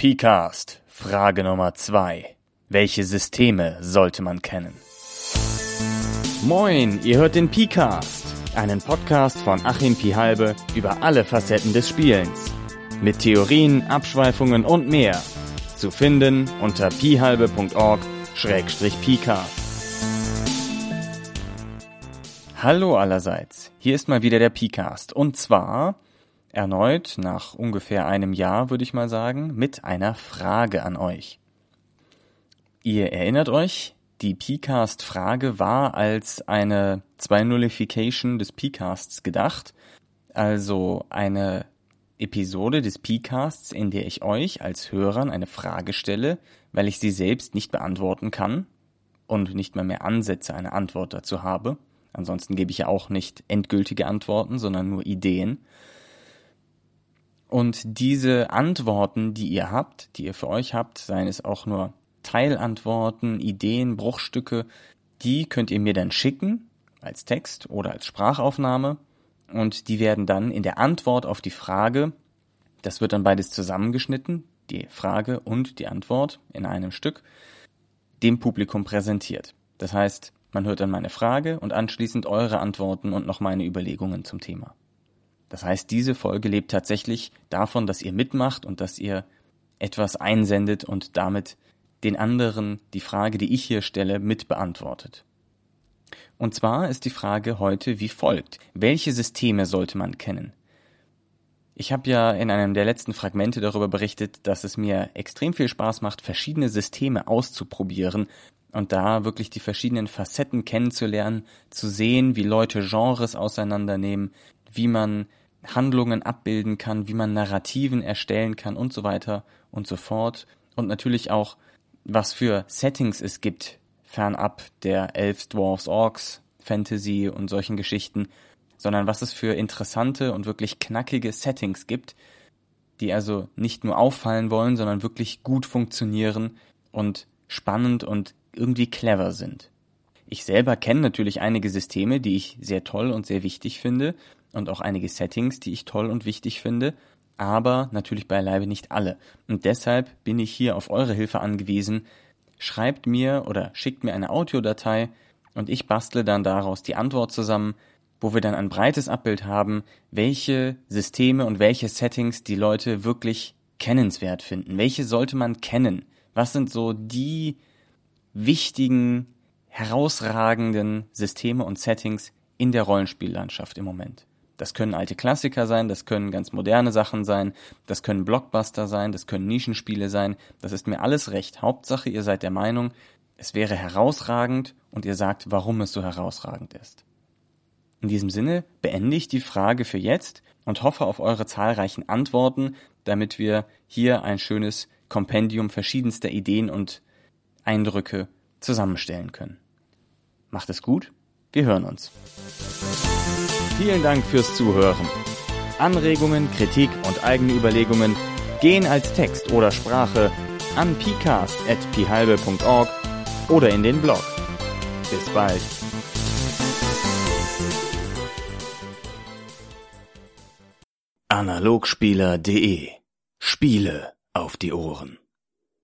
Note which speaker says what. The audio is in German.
Speaker 1: PCAST, Frage Nummer 2. Welche Systeme sollte man kennen? Moin, ihr hört den PCAST, einen Podcast von Achim Pihalbe über alle Facetten des Spielens. Mit Theorien, Abschweifungen und mehr. Zu finden unter pihalbe.org-pcast. Hallo allerseits, hier ist mal wieder der PCAST und zwar erneut nach ungefähr einem Jahr, würde ich mal sagen, mit einer Frage an euch. Ihr erinnert euch, die PCAST-Frage war als eine 2-Nullification des PCASTs gedacht, also eine Episode des PCASTs, in der ich euch als Hörern eine Frage stelle, weil ich sie selbst nicht beantworten kann und nicht mal mehr Ansätze, eine Antwort dazu habe. Ansonsten gebe ich ja auch nicht endgültige Antworten, sondern nur Ideen. Und diese Antworten, die ihr habt, die ihr für euch habt, seien es auch nur Teilantworten, Ideen, Bruchstücke, die könnt ihr mir dann schicken als Text oder als Sprachaufnahme und die werden dann in der Antwort auf die Frage, das wird dann beides zusammengeschnitten, die Frage und die Antwort in einem Stück, dem Publikum präsentiert. Das heißt, man hört dann meine Frage und anschließend eure Antworten und noch meine Überlegungen zum Thema. Das heißt, diese Folge lebt tatsächlich davon, dass ihr mitmacht und dass ihr etwas einsendet und damit den anderen die Frage, die ich hier stelle, mit beantwortet. Und zwar ist die Frage heute wie folgt. Welche Systeme sollte man kennen? Ich habe ja in einem der letzten Fragmente darüber berichtet, dass es mir extrem viel Spaß macht, verschiedene Systeme auszuprobieren und da wirklich die verschiedenen Facetten kennenzulernen, zu sehen, wie Leute Genres auseinandernehmen, wie man Handlungen abbilden kann, wie man Narrativen erstellen kann und so weiter und so fort. Und natürlich auch, was für Settings es gibt, fernab der Elves, Dwarfs, Orks, Fantasy und solchen Geschichten, sondern was es für interessante und wirklich knackige Settings gibt, die also nicht nur auffallen wollen, sondern wirklich gut funktionieren und spannend und irgendwie clever sind. Ich selber kenne natürlich einige Systeme, die ich sehr toll und sehr wichtig finde und auch einige Settings, die ich toll und wichtig finde, aber natürlich beileibe nicht alle. Und deshalb bin ich hier auf eure Hilfe angewiesen. Schreibt mir oder schickt mir eine Audiodatei und ich bastle dann daraus die Antwort zusammen, wo wir dann ein breites Abbild haben, welche Systeme und welche Settings die Leute wirklich kennenswert finden. Welche sollte man kennen? Was sind so die wichtigen, herausragenden Systeme und Settings in der Rollenspiellandschaft im Moment? Das können alte Klassiker sein, das können ganz moderne Sachen sein, das können Blockbuster sein, das können Nischenspiele sein. Das ist mir alles recht. Hauptsache, ihr seid der Meinung, es wäre herausragend und ihr sagt, warum es so herausragend ist. In diesem Sinne beende ich die Frage für jetzt und hoffe auf eure zahlreichen Antworten, damit wir hier ein schönes Kompendium verschiedenster Ideen und Eindrücke zusammenstellen können. Macht es gut, wir hören uns. Vielen Dank fürs Zuhören. Anregungen, Kritik und eigene Überlegungen gehen als Text oder Sprache an pcast.pihalbe.org oder in den Blog. Bis bald. Analogspieler.de Spiele auf die Ohren.